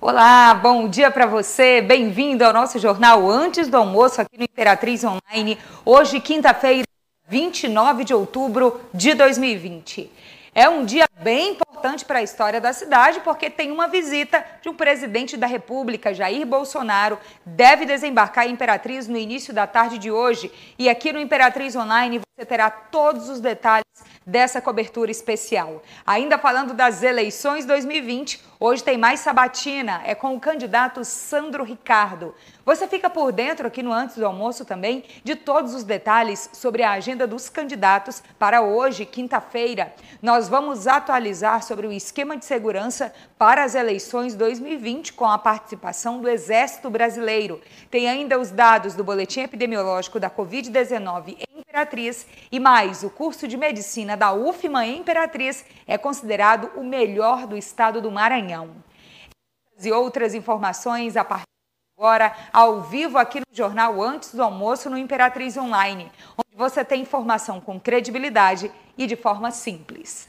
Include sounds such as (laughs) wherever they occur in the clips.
Olá, bom dia para você. Bem-vindo ao nosso jornal Antes do Almoço aqui no Imperatriz Online. Hoje, quinta-feira, 29 de outubro de 2020. É um dia bem importante para a história da cidade, porque tem uma visita de um presidente da República, Jair Bolsonaro, deve desembarcar em Imperatriz no início da tarde de hoje. E aqui no Imperatriz Online você terá todos os detalhes dessa cobertura especial. Ainda falando das eleições 2020, hoje tem mais sabatina, é com o candidato Sandro Ricardo. Você fica por dentro aqui no Antes do Almoço também de todos os detalhes sobre a agenda dos candidatos para hoje, quinta-feira. Nós vamos atualizar sobre o esquema de segurança para as eleições 2020 com a participação do Exército Brasileiro. Tem ainda os dados do boletim epidemiológico da Covid-19 em Imperatriz e mais, o curso de medicina da UFMA Imperatriz é considerado o melhor do estado do Maranhão. E outras informações a partir agora ao vivo aqui no jornal Antes do Almoço no Imperatriz Online, onde você tem informação com credibilidade e de forma simples.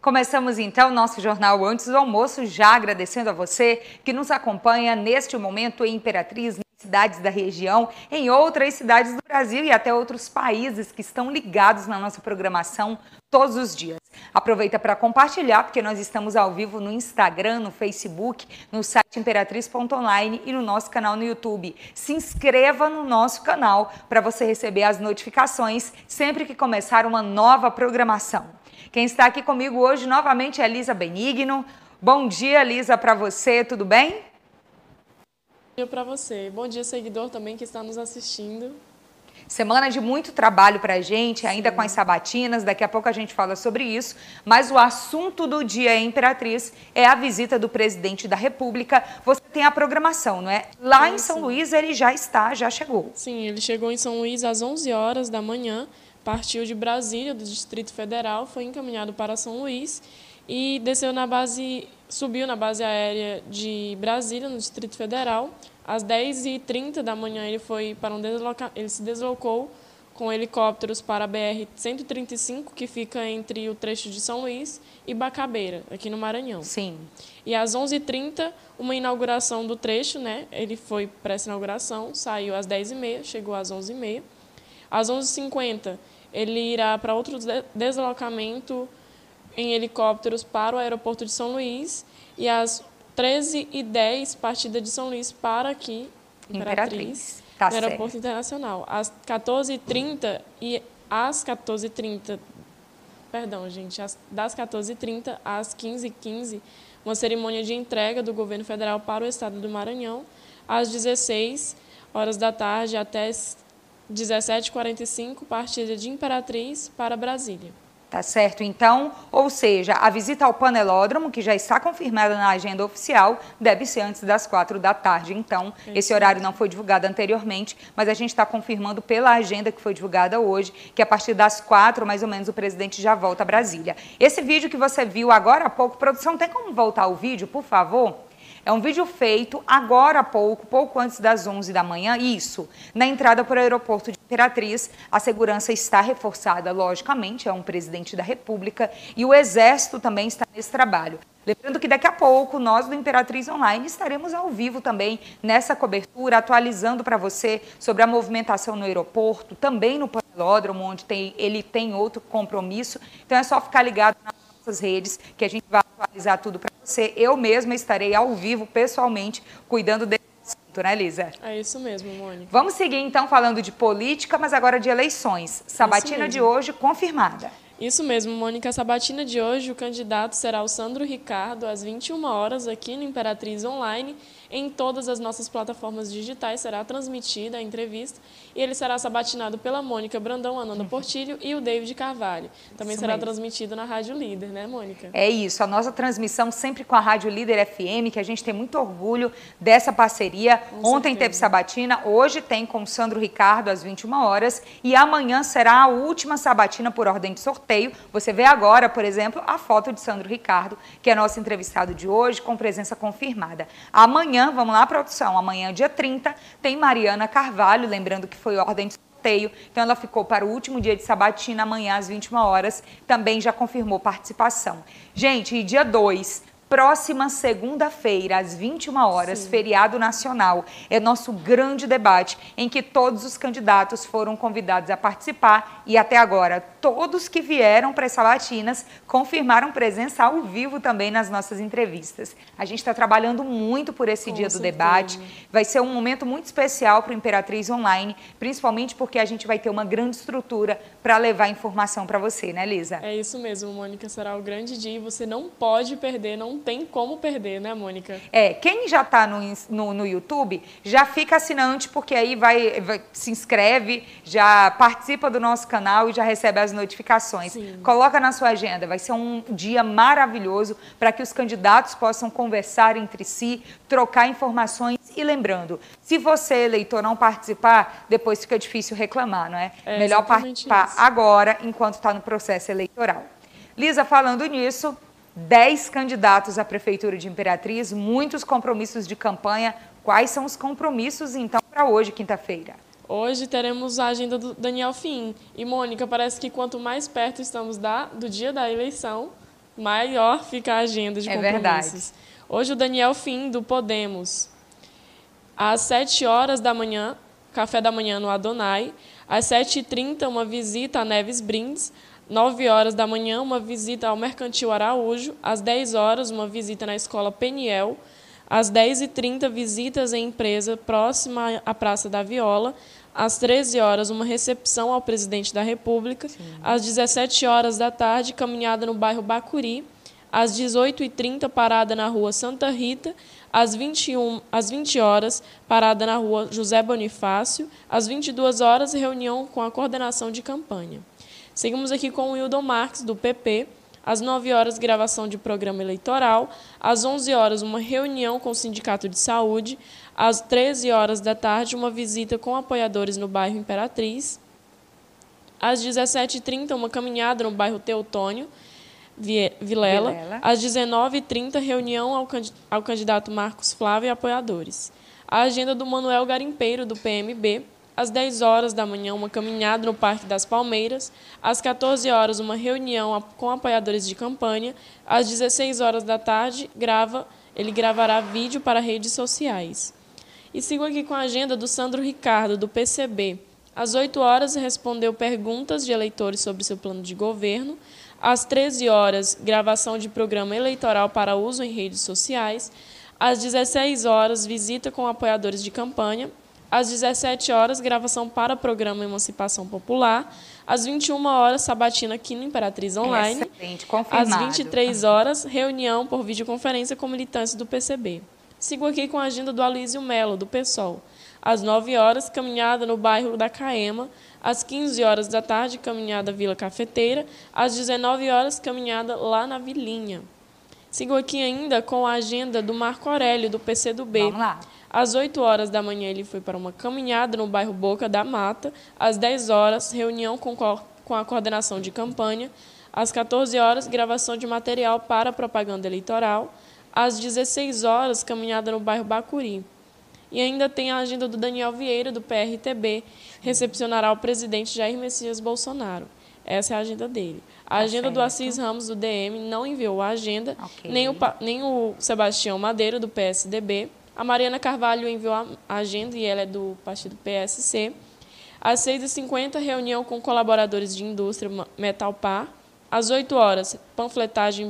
Começamos então nosso jornal antes do almoço, já agradecendo a você que nos acompanha neste momento em Imperatriz, cidades da região, em outras cidades do Brasil e até outros países que estão ligados na nossa programação todos os dias. Aproveita para compartilhar, porque nós estamos ao vivo no Instagram, no Facebook, no site imperatriz.online e no nosso canal no YouTube. Se inscreva no nosso canal para você receber as notificações sempre que começar uma nova programação. Quem está aqui comigo hoje novamente é Lisa Benigno. Bom dia, Lisa, para você, tudo bem? Bom dia para você. Bom dia, seguidor também que está nos assistindo. Semana de muito trabalho para a gente, ainda Sim. com as sabatinas, daqui a pouco a gente fala sobre isso. Mas o assunto do dia Imperatriz é a visita do presidente da República. Você tem a programação, não é? Lá Sim. em São Luís ele já está, já chegou. Sim, ele chegou em São Luís às 11 horas da manhã partiu de Brasília, do Distrito Federal, foi encaminhado para São Luís e desceu na base, subiu na base aérea de Brasília, no Distrito Federal. Às 10h30 da manhã ele foi para um desloca... ele se deslocou com helicópteros para a BR-135, que fica entre o trecho de São Luís e Bacabeira, aqui no Maranhão. Sim. E às 11h30, uma inauguração do trecho, né? Ele foi para essa inauguração, saiu às 10h30, chegou às 11h30. Às 11h50, ele irá para outro deslocamento em helicópteros para o aeroporto de São Luís e às 13h10, partida de São Luís para aqui, Imperatriz, tá no Aeroporto certo. Internacional. Às 14h30 e às 14h30, perdão, gente, das 14h30 às 15h15, 15, uma cerimônia de entrega do governo federal para o estado do Maranhão. Às 16 horas da tarde até 17h45, partida de Imperatriz para Brasília. Tá certo, então, ou seja, a visita ao panelódromo, que já está confirmada na agenda oficial, deve ser antes das quatro da tarde. Então, esse horário não foi divulgado anteriormente, mas a gente está confirmando pela agenda que foi divulgada hoje, que a partir das quatro, mais ou menos, o presidente já volta a Brasília. Esse vídeo que você viu agora há pouco, produção, tem como voltar o vídeo, por favor? É um vídeo feito agora há pouco, pouco antes das 11 da manhã, isso, na entrada para o aeroporto de Imperatriz, a segurança está reforçada, logicamente, é um presidente da República e o Exército também está nesse trabalho. Lembrando que daqui a pouco nós do Imperatriz Online estaremos ao vivo também nessa cobertura, atualizando para você sobre a movimentação no aeroporto, também no panelódromo, onde tem, ele tem outro compromisso. Então é só ficar ligado nas nossas redes que a gente vai atualizar tudo para você. Eu mesma estarei ao vivo, pessoalmente, cuidando desse né, Lisa? É isso mesmo, Mônica. Vamos seguir então falando de política, mas agora de eleições. Sabatina de hoje confirmada. Isso mesmo, Mônica Sabatina de hoje, o candidato será o Sandro Ricardo, às 21 horas, aqui no Imperatriz Online. Em todas as nossas plataformas digitais será transmitida a entrevista e ele será sabatinado pela Mônica Brandão, Ananda uhum. Portilho e o David Carvalho. Também isso será mesmo. transmitido na Rádio Líder, né, Mônica? É isso, a nossa transmissão sempre com a Rádio Líder FM, que a gente tem muito orgulho dessa parceria. Com Ontem certeza. teve sabatina, hoje tem com o Sandro Ricardo às 21 horas e amanhã será a última sabatina por ordem de sorteio. Você vê agora, por exemplo, a foto de Sandro Ricardo, que é nosso entrevistado de hoje, com presença confirmada. Amanhã amanhã, vamos lá, produção, amanhã, dia 30, tem Mariana Carvalho, lembrando que foi ordem de sorteio, então ela ficou para o último dia de sabatina, amanhã às 21 horas, também já confirmou participação. Gente, e dia 2, Próxima segunda-feira, às 21 horas, Sim. feriado nacional, é nosso grande debate em que todos os candidatos foram convidados a participar e até agora todos que vieram para as sabatinas confirmaram presença ao vivo também nas nossas entrevistas. A gente está trabalhando muito por esse Com dia certeza. do debate. Vai ser um momento muito especial para o Imperatriz Online, principalmente porque a gente vai ter uma grande estrutura para levar informação para você, né, Lisa? É isso mesmo, Mônica. Será o grande dia e você não pode perder, não tem como perder, né, Mônica? É, quem já está no, no, no, YouTube, já fica assinante, porque aí vai, vai, se inscreve, já participa do nosso canal e já recebe as notificações. Sim. Coloca na sua agenda, vai ser um dia maravilhoso para que os candidatos possam conversar entre si, trocar informações e lembrando, se você, eleitor, não participar, depois fica difícil reclamar, não é? é Melhor participar isso. agora, enquanto está no processo eleitoral. Lisa, falando nisso, 10 candidatos à Prefeitura de Imperatriz, muitos compromissos de campanha. Quais são os compromissos, então, para hoje, quinta-feira? Hoje teremos a agenda do Daniel Fim. E, Mônica, parece que quanto mais perto estamos da, do dia da eleição, maior fica a agenda de é compromissos. Verdade. Hoje, o Daniel Fim, do Podemos. Às 7 horas da manhã, café da manhã no Adonai. Às 7h30, uma visita a Neves Brindes. 9 horas da manhã, uma visita ao Mercantil Araújo. Às 10 horas, uma visita na Escola Peniel. Às 10h30, visitas em empresa próxima à Praça da Viola. Às 13 horas, uma recepção ao presidente da República. Sim. Às 17 horas da tarde, caminhada no bairro Bacuri. Às 18h30, parada na rua Santa Rita. Às 21 às 20 horas, parada na rua José Bonifácio. Às 22 horas, reunião com a coordenação de campanha. Seguimos aqui com o Wildon Marques, do PP. Às 9 horas, gravação de programa eleitoral. Às 11 horas, uma reunião com o Sindicato de Saúde. Às 13 horas da tarde, uma visita com apoiadores no bairro Imperatriz. Às 17h30, uma caminhada no bairro Teutônio, Vilela. Vilela. Às 19h30, reunião ao, ao candidato Marcos Flávio e apoiadores. A agenda do Manuel Garimpeiro, do PMB às 10 horas da manhã, uma caminhada no Parque das Palmeiras. Às 14 horas, uma reunião com apoiadores de campanha. Às 16 horas da tarde, grava, ele gravará vídeo para redes sociais. E sigo aqui com a agenda do Sandro Ricardo, do PCB. Às 8 horas, respondeu perguntas de eleitores sobre seu plano de governo. Às 13 horas, gravação de programa eleitoral para uso em redes sociais. Às 16 horas, visita com apoiadores de campanha. Às 17 horas, gravação para o programa Emancipação Popular. Às 21 horas, sabatina aqui no Imperatriz Online. Excelente, confirmado. Às 23 horas, reunião por videoconferência com militantes do PCB. Sigo aqui com a agenda do Alísio Melo, do PSOL. Às 9 horas, caminhada no bairro da Caema. Às 15 horas da tarde, caminhada Vila Cafeteira. Às 19 horas, caminhada lá na Vilinha. Sigo aqui ainda com a agenda do Marco Aurélio, do PCdoB. Vamos lá. Às 8 horas da manhã, ele foi para uma caminhada no bairro Boca da Mata. Às 10 horas, reunião com, com a coordenação de campanha. Às 14 horas, gravação de material para propaganda eleitoral. Às 16 horas, caminhada no bairro Bacuri. E ainda tem a agenda do Daniel Vieira, do PRTB, recepcionará o presidente Jair Messias Bolsonaro. Essa é a agenda dele. A tá agenda certo. do Assis Ramos, do DM, não enviou a agenda, okay. nem, o, nem o Sebastião Madeira, do PSDB. A Mariana Carvalho enviou a agenda e ela é do partido PSC. Às 6h50, reunião com colaboradores de indústria Metalpar. Às 8 horas, panfletagem em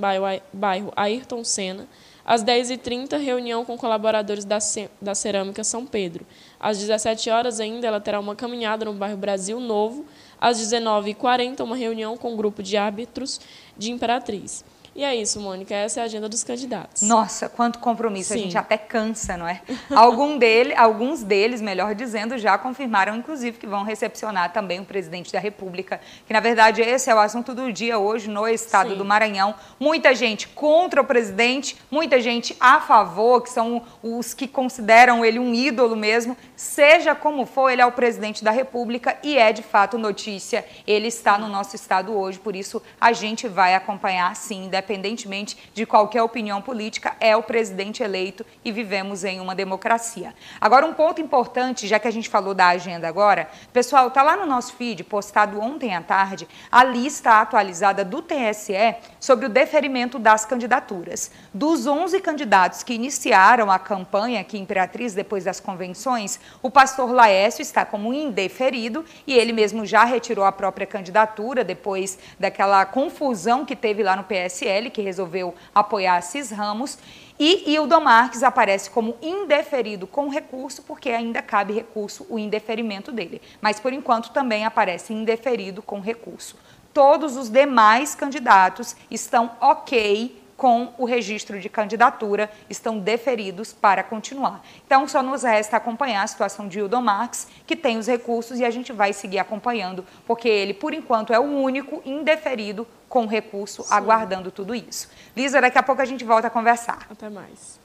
bairro Ayrton Senna. Às 10h30, reunião com colaboradores da, da Cerâmica São Pedro. Às 17 horas ainda, ela terá uma caminhada no bairro Brasil Novo. Às 19h40, uma reunião com o um grupo de árbitros de Imperatriz. E é isso, Mônica, essa é a agenda dos candidatos. Nossa, quanto compromisso, Sim. a gente até cansa, não é? (laughs) Algum dele, alguns deles, melhor dizendo, já confirmaram, inclusive, que vão recepcionar também o presidente da República, que na verdade esse é o assunto do dia hoje no estado Sim. do Maranhão. Muita gente contra o presidente, muita gente a favor, que são os que consideram ele um ídolo mesmo. Seja como for, ele é o presidente da República e é de fato notícia. Ele está no nosso estado hoje, por isso a gente vai acompanhar sim, independente independentemente de qualquer opinião política, é o presidente eleito e vivemos em uma democracia. Agora, um ponto importante, já que a gente falou da agenda agora, pessoal, está lá no nosso feed, postado ontem à tarde, a lista atualizada do TSE sobre o deferimento das candidaturas. Dos 11 candidatos que iniciaram a campanha aqui em Imperatriz depois das convenções, o pastor Laércio está como indeferido e ele mesmo já retirou a própria candidatura depois daquela confusão que teve lá no PSL que resolveu apoiar Assis Ramos, e Hildo Marques aparece como indeferido com recurso, porque ainda cabe recurso o indeferimento dele. Mas, por enquanto, também aparece indeferido com recurso. Todos os demais candidatos estão ok com o registro de candidatura estão deferidos para continuar. Então, só nos resta acompanhar a situação de Hildo Marques, que tem os recursos, e a gente vai seguir acompanhando, porque ele, por enquanto, é o único indeferido com recurso, Sim. aguardando tudo isso. Lisa, daqui a pouco a gente volta a conversar. Até mais.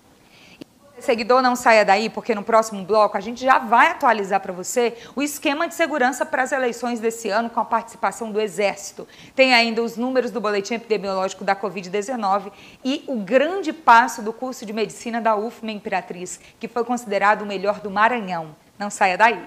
Seguidor, não saia daí, porque no próximo bloco a gente já vai atualizar para você o esquema de segurança para as eleições desse ano com a participação do Exército. Tem ainda os números do boletim epidemiológico da Covid-19 e o grande passo do curso de medicina da UFMA Imperatriz, que foi considerado o melhor do Maranhão. Não saia daí.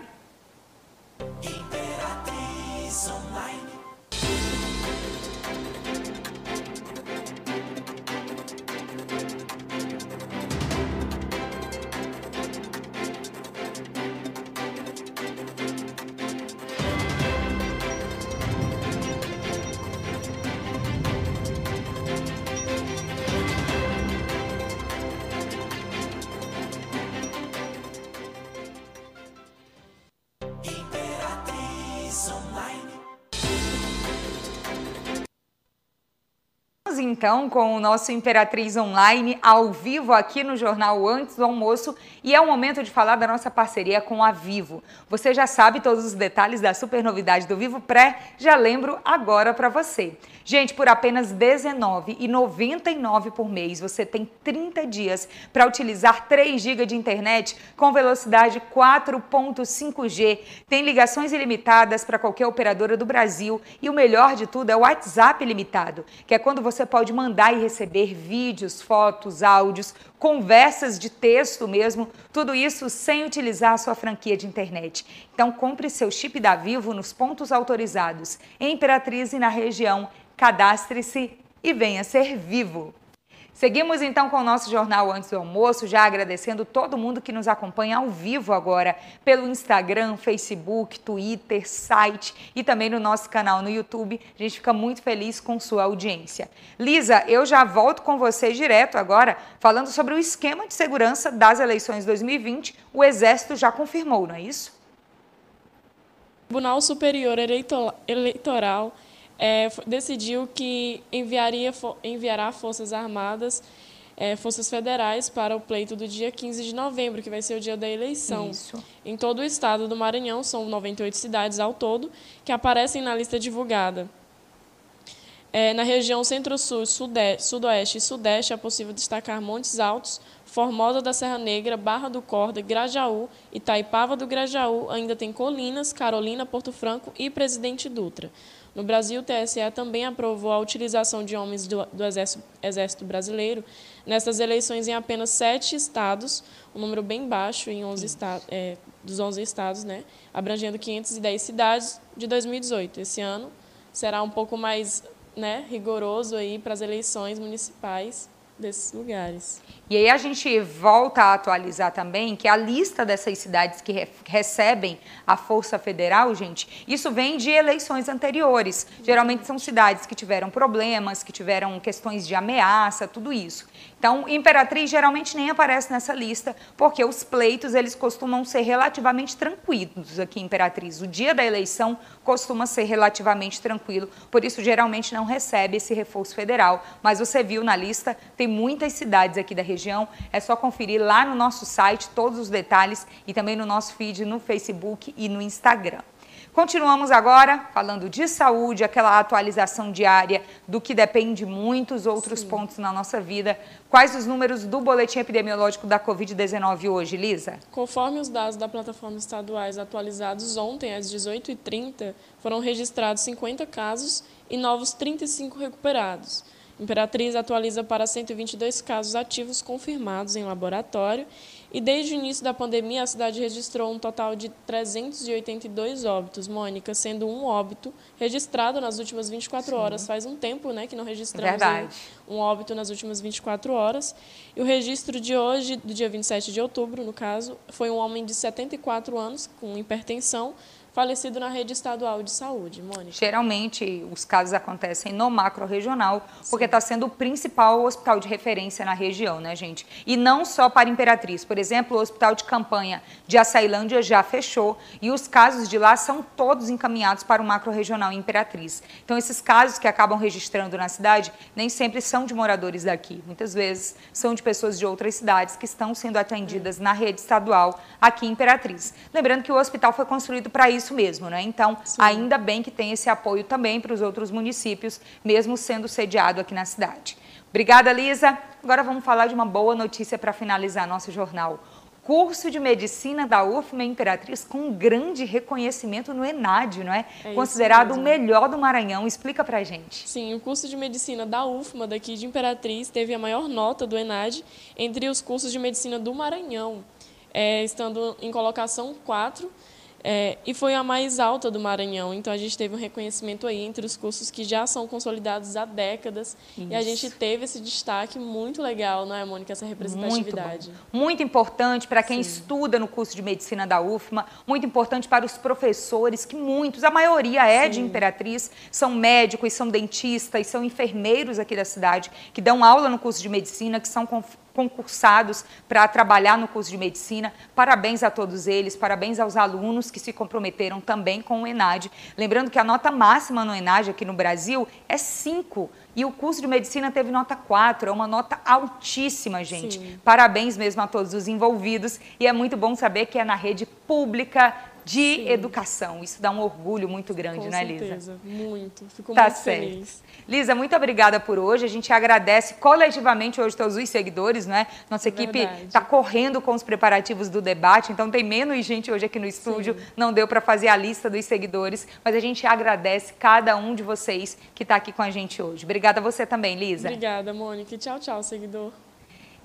Então com o nosso Imperatriz Online ao vivo aqui no jornal Antes do Almoço e é o momento de falar da nossa parceria com a Vivo. Você já sabe todos os detalhes da super novidade do Vivo Pré, já lembro agora para você. Gente, por apenas R$19,99 por mês, você tem 30 dias para utilizar 3 GB de internet com velocidade 4.5G. Tem ligações ilimitadas para qualquer operadora do Brasil e o melhor de tudo é o WhatsApp ilimitado, que é quando você pode pode mandar e receber vídeos, fotos, áudios, conversas de texto mesmo, tudo isso sem utilizar a sua franquia de internet. Então compre seu chip da Vivo nos pontos autorizados em Imperatriz e na região. Cadastre-se e venha ser vivo. Seguimos então com o nosso jornal antes do almoço, já agradecendo todo mundo que nos acompanha ao vivo agora pelo Instagram, Facebook, Twitter, site e também no nosso canal no YouTube. A gente fica muito feliz com sua audiência. Lisa, eu já volto com você direto agora, falando sobre o esquema de segurança das eleições 2020. O Exército já confirmou, não é isso? O Tribunal Superior Eleitoral é, decidiu que enviaria, enviará Forças Armadas, é, Forças Federais, para o pleito do dia 15 de novembro, que vai ser o dia da eleição. Isso. Em todo o estado do Maranhão, são 98 cidades ao todo, que aparecem na lista divulgada. É, na região centro-sul, sudoeste e sudeste é possível destacar Montes Altos, Formosa da Serra Negra, Barra do Corda, Grajaú, Itaipava do Grajaú, ainda tem Colinas, Carolina, Porto Franco e Presidente Dutra. No Brasil, o TSE também aprovou a utilização de homens do, do exército, exército, Brasileiro nessas eleições em apenas sete estados, um número bem baixo em 11 estados, é, dos 11 estados, né, abrangendo 510 cidades de 2018. Esse ano será um pouco mais né, rigoroso aí para as eleições municipais desses lugares. E aí a gente volta a atualizar também que a lista dessas cidades que re recebem a Força Federal, gente, isso vem de eleições anteriores. Geralmente são cidades que tiveram problemas, que tiveram questões de ameaça, tudo isso. Então, Imperatriz geralmente nem aparece nessa lista, porque os pleitos eles costumam ser relativamente tranquilos aqui em Imperatriz. O dia da eleição costuma ser relativamente tranquilo, por isso geralmente não recebe esse reforço federal. Mas você viu na lista, tem muitas cidades aqui da região, é só conferir lá no nosso site todos os detalhes e também no nosso feed no Facebook e no Instagram. Continuamos agora falando de saúde, aquela atualização diária do que depende de muitos outros Sim. pontos na nossa vida. Quais os números do boletim epidemiológico da Covid-19 hoje, Lisa? Conforme os dados da plataforma estaduais atualizados ontem às 18h30, foram registrados 50 casos e novos 35 recuperados. Imperatriz atualiza para 122 casos ativos confirmados em laboratório e desde o início da pandemia a cidade registrou um total de 382 óbitos, Mônica, sendo um óbito registrado nas últimas 24 Sim. horas. Faz um tempo né, que não registramos um, um óbito nas últimas 24 horas. E o registro de hoje, do dia 27 de outubro, no caso, foi um homem de 74 anos com hipertensão, falecido na rede estadual de saúde, Mônica? Geralmente, os casos acontecem no macro-regional, porque está sendo o principal hospital de referência na região, né, gente? E não só para Imperatriz. Por exemplo, o hospital de campanha de Açailândia já fechou e os casos de lá são todos encaminhados para o macro-regional Imperatriz. Então, esses casos que acabam registrando na cidade nem sempre são de moradores daqui. Muitas vezes são de pessoas de outras cidades que estão sendo atendidas na rede estadual aqui em Imperatriz. Lembrando que o hospital foi construído para isso isso mesmo, né? Então, Sim. ainda bem que tem esse apoio também para os outros municípios, mesmo sendo sediado aqui na cidade. Obrigada, Lisa. Agora vamos falar de uma boa notícia para finalizar nosso jornal. Curso de Medicina da UFMA Imperatriz com grande reconhecimento no ENAD, não é? é Considerado o melhor do Maranhão. Explica pra gente. Sim, o curso de Medicina da UFMA daqui de Imperatriz teve a maior nota do ENAD entre os cursos de Medicina do Maranhão, é, estando em colocação 4 é, e foi a mais alta do Maranhão. Então, a gente teve um reconhecimento aí entre os cursos que já são consolidados há décadas. Isso. E a gente teve esse destaque muito legal, não é, Mônica? Essa representatividade. Muito, muito importante para quem Sim. estuda no curso de medicina da UFMA, muito importante para os professores, que muitos, a maioria é Sim. de Imperatriz, são médicos, são dentistas, são enfermeiros aqui da cidade, que dão aula no curso de medicina, que são concursados para trabalhar no curso de medicina. Parabéns a todos eles, parabéns aos alunos que se comprometeram também com o ENAD. Lembrando que a nota máxima no ENAD aqui no Brasil é 5 e o curso de medicina teve nota 4, é uma nota altíssima, gente. Sim. Parabéns mesmo a todos os envolvidos e é muito bom saber que é na rede pública de Sim. educação. Isso dá um orgulho muito grande, Com né, certeza, Lisa? Muito. Fico tá muito certo. feliz. Lisa, muito obrigada por hoje. A gente agradece coletivamente hoje todos os seguidores, né? Nossa equipe está correndo com os preparativos do debate, então tem menos gente hoje aqui no estúdio. Sim. Não deu para fazer a lista dos seguidores, mas a gente agradece cada um de vocês que está aqui com a gente hoje. Obrigada a você também, Lisa. Obrigada, Mônica. Tchau, tchau, seguidor.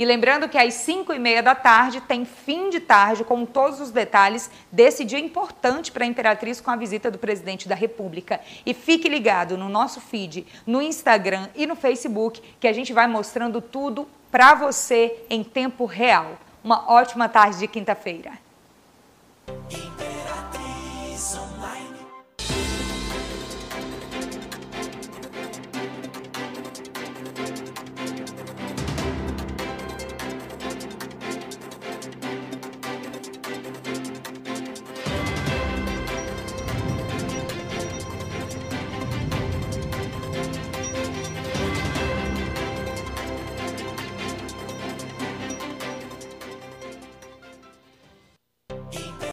E lembrando que às 5 e meia da tarde tem fim de tarde com todos os detalhes desse dia importante para a Imperatriz com a visita do presidente da República. E fique ligado no nosso feed, no Instagram e no Facebook, que a gente vai mostrando tudo para você em tempo real. Uma ótima tarde de quinta-feira.